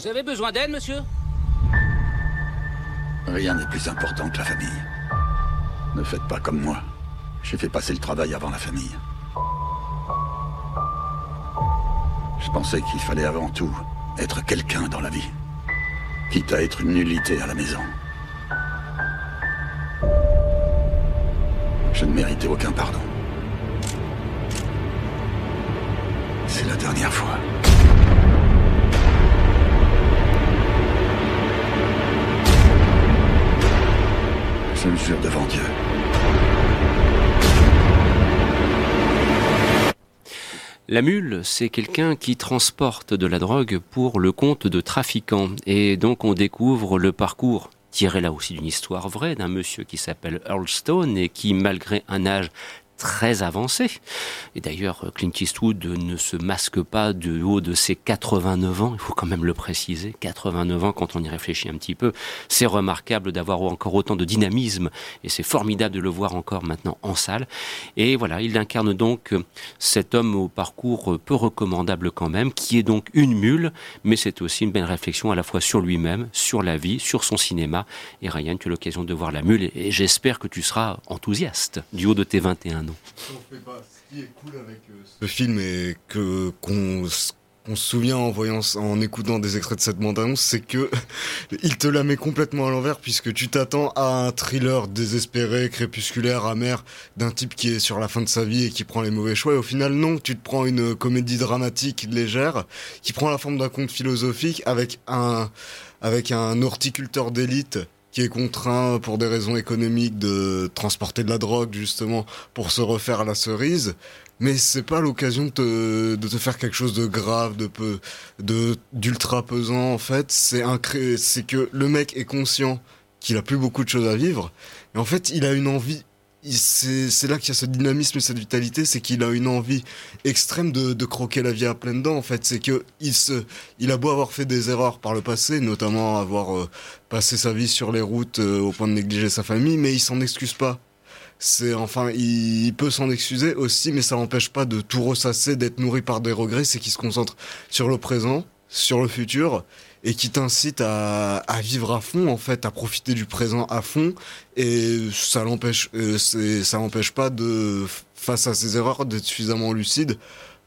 Vous avez besoin d'aide, monsieur Rien n'est plus important que la famille. Ne faites pas comme moi. J'ai fait passer le travail avant la famille. Je pensais qu'il fallait avant tout être quelqu'un dans la vie. Quitte à être une nullité à la maison. Je ne méritais aucun pardon. C'est la dernière fois. Je le jure devant Dieu. La mule, c'est quelqu'un qui transporte de la drogue pour le compte de trafiquants. Et donc on découvre le parcours tiré là aussi d'une histoire vraie d'un monsieur qui s'appelle Earl Stone et qui, malgré un âge très avancé. Et d'ailleurs, Clint Eastwood ne se masque pas du haut de ses 89 ans, il faut quand même le préciser, 89 ans quand on y réfléchit un petit peu. C'est remarquable d'avoir encore autant de dynamisme et c'est formidable de le voir encore maintenant en salle. Et voilà, il incarne donc cet homme au parcours peu recommandable quand même, qui est donc une mule, mais c'est aussi une belle réflexion à la fois sur lui-même, sur la vie, sur son cinéma. Et Ryan, tu as l'occasion de voir la mule et j'espère que tu seras enthousiaste du haut de tes 21 ans. Ce qui est cool avec euh, ce film et que qu'on se souvient en voyant, en écoutant des extraits de cette bande-annonce, c'est que il te la met complètement à l'envers puisque tu t'attends à un thriller désespéré, crépusculaire, amer d'un type qui est sur la fin de sa vie et qui prend les mauvais choix. Et au final, non, tu te prends une comédie dramatique légère qui prend la forme d'un conte philosophique avec un avec un horticulteur d'élite qui est contraint pour des raisons économiques de transporter de la drogue justement pour se refaire à la cerise. Mais c'est pas l'occasion de te, de te faire quelque chose de grave de peu de d'ultra pesant en fait. C'est c'est que le mec est conscient qu'il a plus beaucoup de choses à vivre. Et en fait il a une envie c'est là qu'il y a ce dynamisme et cette vitalité, c'est qu'il a une envie extrême de, croquer la vie à pleines dents. En fait, c'est que il il a beau avoir fait des erreurs par le passé, notamment avoir euh, passé sa vie sur les routes euh, au point de négliger sa famille, mais il s'en excuse pas. C'est enfin, il, peut s'en excuser aussi, mais ça n'empêche pas de tout ressasser, d'être nourri par des regrets. C'est qu'il se concentre sur le présent, sur le futur et qui t'incite à, vivre à fond en fait, à profiter du présent à fond et ça l'empêche, euh, ça l'empêche pas de face à ses erreurs d'être suffisamment lucide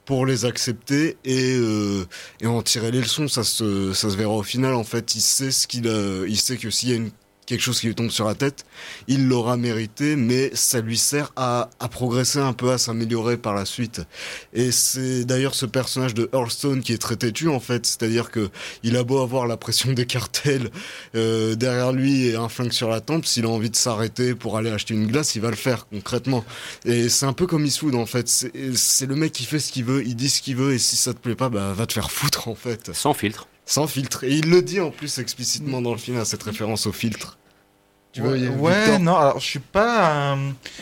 pour les accepter et, euh, et en tirer les leçons. Ça se, ça se verra au final. En fait, il sait ce qu'il, il sait que s'il y a une quelque chose qui lui tombe sur la tête, il l'aura mérité, mais ça lui sert à, à progresser un peu, à s'améliorer par la suite. Et c'est d'ailleurs ce personnage de Hearthstone qui est très têtu en fait, c'est-à-dire que il a beau avoir la pression des cartels euh, derrière lui et un flingue sur la tempe, s'il a envie de s'arrêter pour aller acheter une glace, il va le faire concrètement. Et c'est un peu comme Eastwood en fait, c'est le mec qui fait ce qu'il veut, il dit ce qu'il veut, et si ça te plaît pas, bah va te faire foutre en fait. Sans filtre. Sans filtre. Et il le dit en plus explicitement dans le film à cette référence au filtre. Tu ouais, ouais non, alors je suis pas.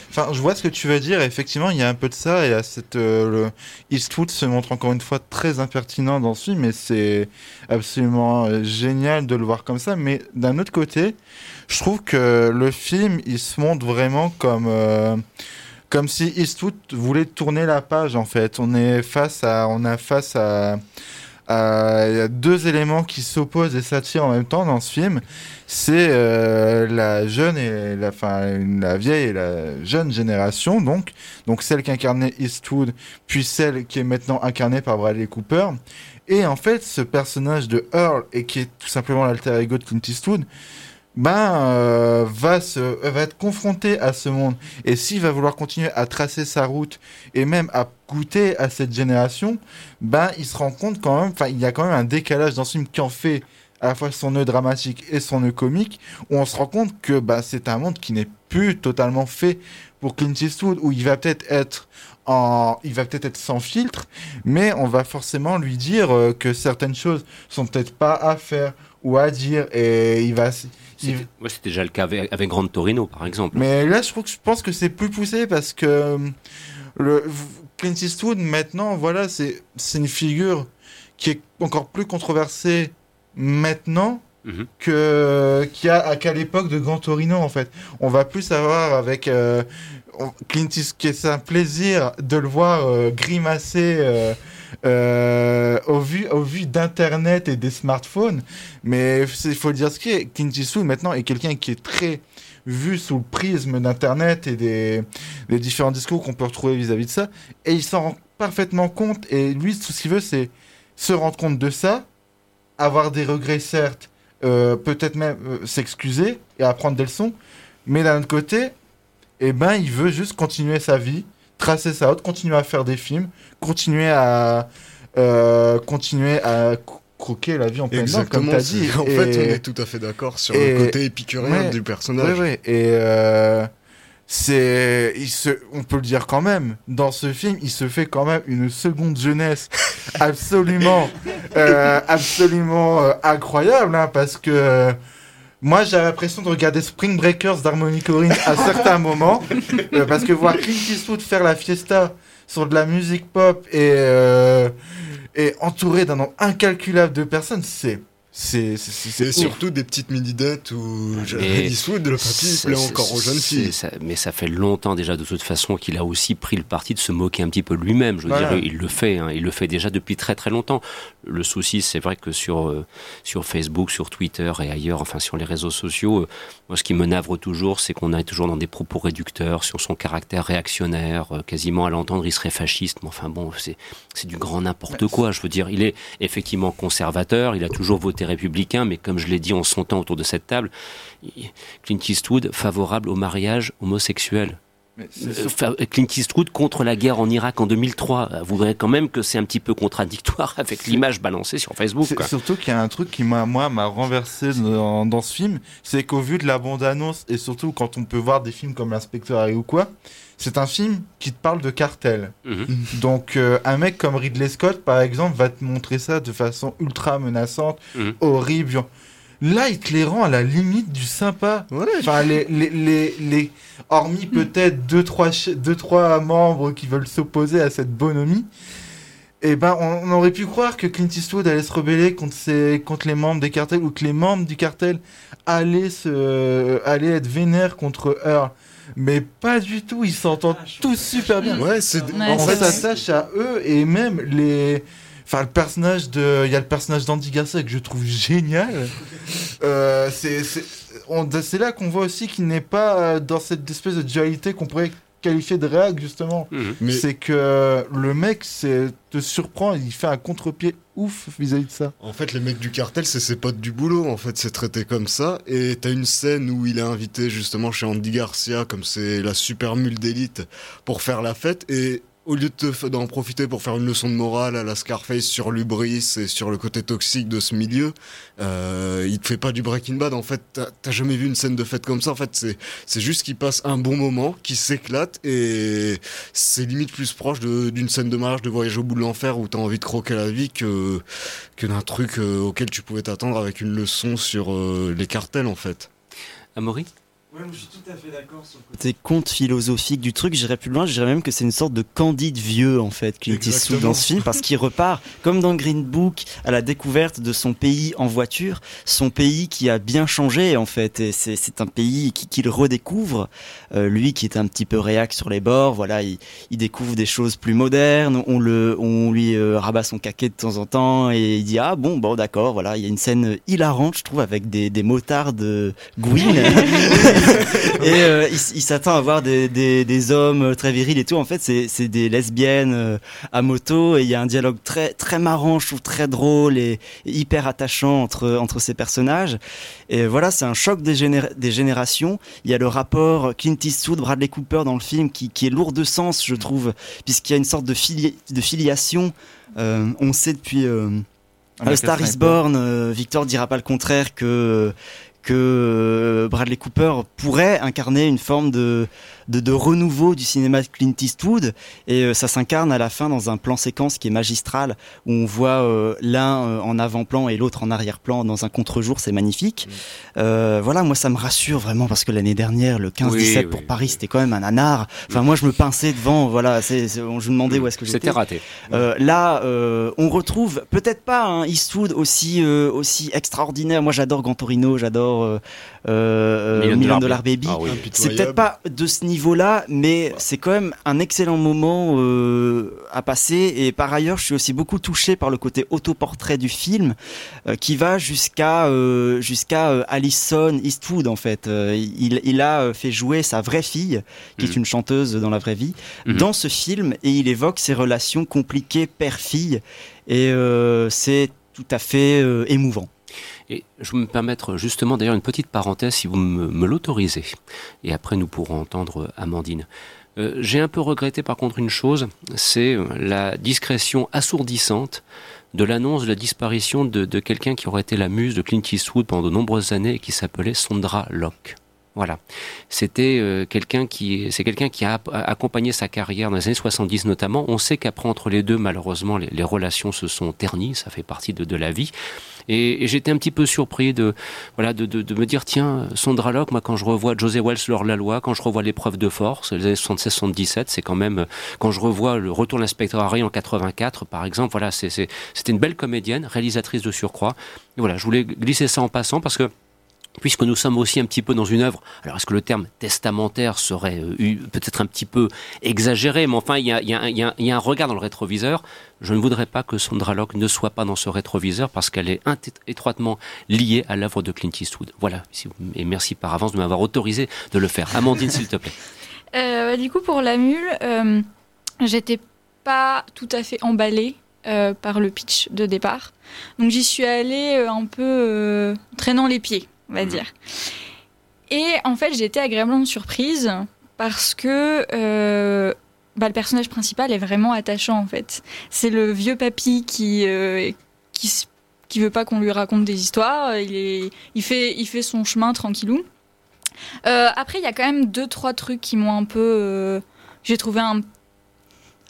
Enfin, je vois ce que tu veux dire. Effectivement, il y a un peu de ça. Et à cette, euh, le Eastwood se montre encore une fois très impertinent dans ce film, mais c'est absolument euh, génial de le voir comme ça. Mais d'un autre côté, je trouve que le film, il se montre vraiment comme. Euh, comme si Eastwood voulait tourner la page en fait. On est face à, on a face à, il y a deux éléments qui s'opposent et s'attirent en même temps dans ce film. C'est euh, la jeune et la, fin, la vieille et la jeune génération, donc, donc celle qu'incarnait Eastwood, puis celle qui est maintenant incarnée par Bradley Cooper. Et en fait, ce personnage de Earl, et qui est tout simplement l'alter ego de Clint Eastwood, ben euh, va se va être confronté à ce monde. Et s'il va vouloir continuer à tracer sa route et même à goûter à cette génération ben il se rend compte quand même enfin il y a quand même un décalage dans ce film qui en fait à la fois son nœud dramatique et son nœud comique où on se rend compte que ben, c'est un monde qui n'est plus totalement fait pour Clint Eastwood où il va peut-être être en, il va peut-être être sans filtre, mais on va forcément lui dire euh, que certaines choses sont peut-être pas à faire ou à dire, et il va, c'était déjà le cas avec, avec Grand Torino, par exemple. Mais là, je, je pense que c'est plus poussé parce que euh, le, Clint Eastwood, maintenant, voilà, c'est une figure qui est encore plus controversée maintenant mhm. que qu'à l'époque de Grand Torino, en fait. On va plus savoir avec euh, Clint Eastwood, c'est un plaisir de le voir euh, grimacer euh, au vu, au vu d'Internet et des smartphones. Mais il faut dire ce qui est. Clint Eastwood maintenant est quelqu'un qui est très vu sous le prisme d'Internet et des, différents discours qu'on peut retrouver vis-à-vis de ça. Et il s'en rend parfaitement compte. Et lui, tout ce qu'il veut, c'est se rendre compte de ça, avoir des regrets, certes, euh, peut-être même euh, s'excuser et apprendre des leçons. Mais d'un autre côté, eh ben, il veut juste continuer sa vie, tracer sa route, continuer à faire des films, continuer à, euh, continuer à croquer la vie en pleine dents, comme tu as dit. En fait, on est tout à fait d'accord sur le côté épicurien du personnage. Oui, oui. Et euh, c'est, il se, on peut le dire quand même, dans ce film, il se fait quand même une seconde jeunesse absolument, euh, absolument euh, incroyable, hein, parce que moi, j'avais l'impression de regarder Spring Breakers d'Harmony Corrine à certains moments, euh, parce que voir Clint Eastwood faire la fiesta sur de la musique pop et, euh, et entouré d'un nombre incalculable de personnes, c'est c'est surtout des petites mini-dettes où Eastwood, le papy, plaît encore aux jeunes filles. mais ça fait longtemps déjà de toute façon qu'il a aussi pris le parti de se moquer un petit peu lui-même. Je veux dire, il le fait, hein, il le fait déjà depuis très très longtemps. Le souci, c'est vrai que sur, euh, sur Facebook, sur Twitter et ailleurs, enfin sur les réseaux sociaux, euh, moi ce qui me navre toujours, c'est qu'on est toujours dans des propos réducteurs sur son caractère réactionnaire. Euh, quasiment à l'entendre, il serait fasciste. Mais enfin bon, c'est du grand n'importe quoi. Je veux dire, il est effectivement conservateur, il a toujours voté républicain, mais comme je l'ai dit en son temps autour de cette table, Clint Eastwood favorable au mariage homosexuel. Euh, Clint Eastwood contre la guerre en Irak en 2003. Vous verrez quand même que c'est un petit peu contradictoire avec l'image balancée sur Facebook. Surtout qu'il y a un truc qui m'a moi m'a renversé dans, ce film, c'est qu'au vu de la bande-annonce et surtout quand on peut voir des films comme l'inspecteur Harry ou quoi, c'est un film qui te parle de cartel. Mhm. Donc euh, un mec comme Ridley Scott par exemple va te montrer ça de façon ultra menaçante, mhm. horrible. Là, il te les rend à la limite du sympa. enfin, les, les, les, hormis peut-être deux trois, deux, trois membres qui veulent s'opposer à cette bonhomie, eh ben, on, aurait pu croire que Clint Eastwood allait se rebeller contre, ses, contre les membres des cartels ou que les membres du cartel allaient, se, allaient être vénères contre Earl. Mais pas du tout, ils s'entendent ah, tous super bien. Ouais, c'est. on s'attache à eux et même les Enfin, le personnage de. Il y a le personnage d'Andy Garcia que je trouve génial. euh, c'est là qu'on voit aussi qu'il n'est pas euh, dans cette espèce de dualité qu'on pourrait qualifier de réac, justement. Mhm. C'est que le mec te surprend, il fait un contre-pied ouf vis-à-vis de ça. En fait, les mecs du cartel, c'est ses potes du boulot, en fait, c'est traité comme ça. Et t'as une scène où il est invité justement chez Andy Garcia, comme c'est la super mule d'élite, pour faire la fête. Et au lieu d'en profiter pour faire une leçon de morale à la Scarface sur l'ubris et sur le côté toxique de ce milieu, euh, il te fait pas du Breaking Bad. En fait, t'as jamais vu une scène de fête comme ça. En fait, c'est juste qu'il passe un bon moment, qui s'éclate et c'est limite plus proche d'une scène de mariage, de voyage au bout de l'enfer où t'as envie de croquer la vie que que d'un truc euh, auquel tu pouvais t'attendre avec une leçon sur euh, les cartels en fait. Amaury? Ouais, je suis tout à fait d'accord sur le côté conte philosophique du truc. J'irais plus loin, je dirais même que c'est une sorte de candide vieux, en fait, Clint Eastwood dans ce film, parce qu'il repart, comme dans Green Book, à la découverte de son pays en voiture, son pays qui a bien changé, en fait, et c'est un pays qu'il redécouvre. Euh, lui qui est un petit peu réac sur les bords, voilà, il, il découvre des choses plus modernes, on, le, on lui euh, rabat son caquet de temps en temps, et il dit, ah bon, bon, d'accord, voilà, il y a une scène hilarante, je trouve, avec des, des motards de Gwyn. et euh, il, s'attend à voir des, des, des, hommes très virils et tout. En fait, c'est des lesbiennes euh, à moto et il y a un dialogue très très marrant, je trouve très drôle et, hyper attachant entre entre ces personnages. Et voilà, c'est un choc des, des générations. Il y a le rapport Clint Eastwood, Bradley Cooper dans le film qui, qui est lourd de sens, je trouve, puisqu'il y a une sorte de, de filiation. Euh, on sait depuis euh, Star is Born, Victor dira pas le contraire que que euh, Bradley Cooper pourrait incarner une forme de de, renouveau du cinéma de Clint Eastwood et euh, ça s'incarne à la fin dans un plan séquence qui est magistral où on voit euh, l'un en avant-plan et l'autre en arrière-plan dans un contre-jour, c'est magnifique. Mm. voilà, moi ça me rassure vraiment parce que l'année dernière, le 15-17 pour Paris, c'était quand même un anard. Enfin, moi je me pinçais devant, voilà, je me demandais où est-ce que j'étais. C'était raté. là, on retrouve peut-être pas un Eastwood aussi aussi extraordinaire. Moi j'adore Gantorino, j'adore sort euh, Million Dollar Baby. Ah c'est peut-être pas de ce niveau-là, mais c'est quand même un excellent moment à passer. Et par ailleurs, je suis aussi beaucoup touché par le côté autoportrait du film, qui va jusqu'à jusqu'à Alison Eastwood en fait. il, il a fait jouer sa vraie fille, qui est mhm. une chanteuse dans la vraie vie, mhm. dans ce film, et il évoque ses relations compliquées père-fille. Et c'est tout à fait euh, émouvant. Et je vais me permettre justement d'ailleurs une petite parenthèse si vous me, l'autorisez. Et après nous pourrons entendre Amandine. Euh, j'ai un peu regretté par contre une chose, c'est euh, la discrétion assourdissante de l'annonce de la disparition de, de quelqu'un qui aurait été la muse de Clint Eastwood pendant de nombreuses années et qui s'appelait Sondra Locke. Voilà. C'était euh, quelqu'un qui, c'est quelqu'un qui a accompagné sa carrière dans les années 70 notamment. On sait qu'après entre les deux, malheureusement, les, relations se sont ternies. Ça fait partie de, de la vie. Et, j'étais un petit peu surpris de, voilà, de, de, de me dire, tiens, Sondra Locke, moi, quand je revois José Wells lors la loi, quand je revois l'épreuve de force, les années 76-77, c'est quand même, quand je revois le retour de l'inspecteur Harry en 84, par exemple, voilà, c'était une belle comédienne, réalisatrice de surcroît. Et voilà, je voulais glisser ça en passant parce que puisque nous sommes aussi un petit peu dans une œuvre, alors est-ce que le terme testamentaire serait euh, peut-être un petit peu exagéré, mais enfin il y, a, un regard dans le rétroviseur. Je ne voudrais pas que Sandra Locke ne soit pas dans ce rétroviseur parce qu'elle est étroitement liée à l'œuvre de Clint Eastwood. Voilà, et merci par avance de m'avoir autorisé de le faire. Amandine, s'il te plaît. Euh, du coup, pour la mule, euh, j'étais pas tout à fait emballée par le pitch de départ. Donc j'y suis allée un peu traînant les pieds on va mhm. dire. Et en fait, j'ai été agréablement surprise parce que euh, bah, le personnage principal est vraiment attachant en fait. C'est le vieux papy qui, euh, qui, qui veut pas qu'on lui raconte des histoires. Il, est, il, fait, il fait son chemin tranquillou. Euh, après, il y a quand même deux trois trucs qui m'ont un peu. j'ai trouvé un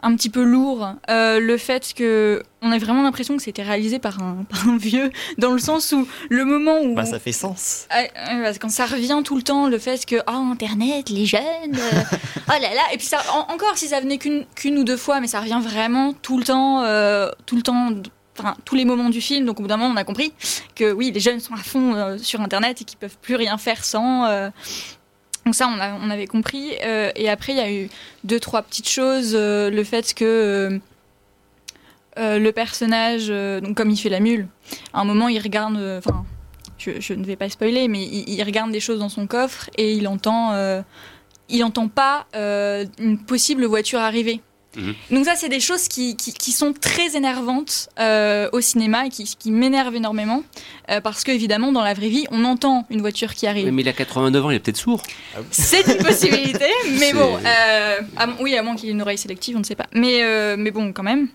un petit peu lourd. Euh, le fait que on a vraiment l'impression que c'était réalisé par un, un, vieux, dans le sens où le moment où bah, ça fait sens. Euh, quand ça revient tout le temps, le fait que oh, Internet, les jeunes, euh, oh là là, et puis ça encore si ça venait qu'une ou deux fois, mais ça revient vraiment tout le temps, tout le temps. Enfin, tous les moments du film, donc au bout d'un moment, on a compris que oui, les jeunes sont à fond sur Internet et qu'ils peuvent plus rien faire sans. Donc ça, on, avait compris. Euh, et après, il y a eu deux, trois petites choses. Euh, le fait que euh, le personnage, comme il fait la mule, à un moment, il regarde... Enfin, je, ne vais pas spoiler, mais il, regarde des choses dans son coffre et il entend... il n'entend pas une possible voiture arriver. Mhm. Donc ça, c'est des choses qui, qui, sont très énervantes euh, au cinéma et qui, qui m'énervent énormément euh, parce qu'évidemment, dans la vraie vie, on entend une voiture qui arrive. Mais il a 89 ans, il est peut-être sourd. C'est une possibilité, mais bon, euh, oui, à moins qu'il ait une oreille sélective, on ne sait pas. Mais, mais bon, quand même.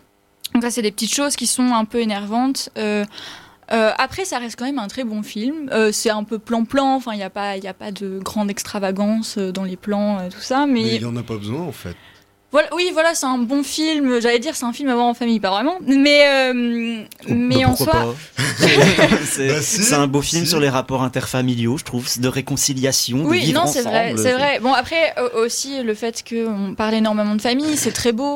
Donc ça, c'est des petites choses qui sont un peu énervantes. après, ça reste quand même un très bon film. c'est un peu plan-plan, enfin, il n'y a, pas, y a pas de grande extravagance dans les plans, tout ça. Mais il n'y en a pas besoin, en fait oui, voilà, c'est un bon film. J'allais dire, c'est un film à voir en famille, pas vraiment. Mais, euh, mais bah, en soi. Bah, c'est un beau film sur les rapports interfamiliaux, je trouve, de réconciliation. Oui, de non, c'est vrai, c'est vrai. Bon, après, aussi, le fait qu'on parle énormément de famille, c'est très beau.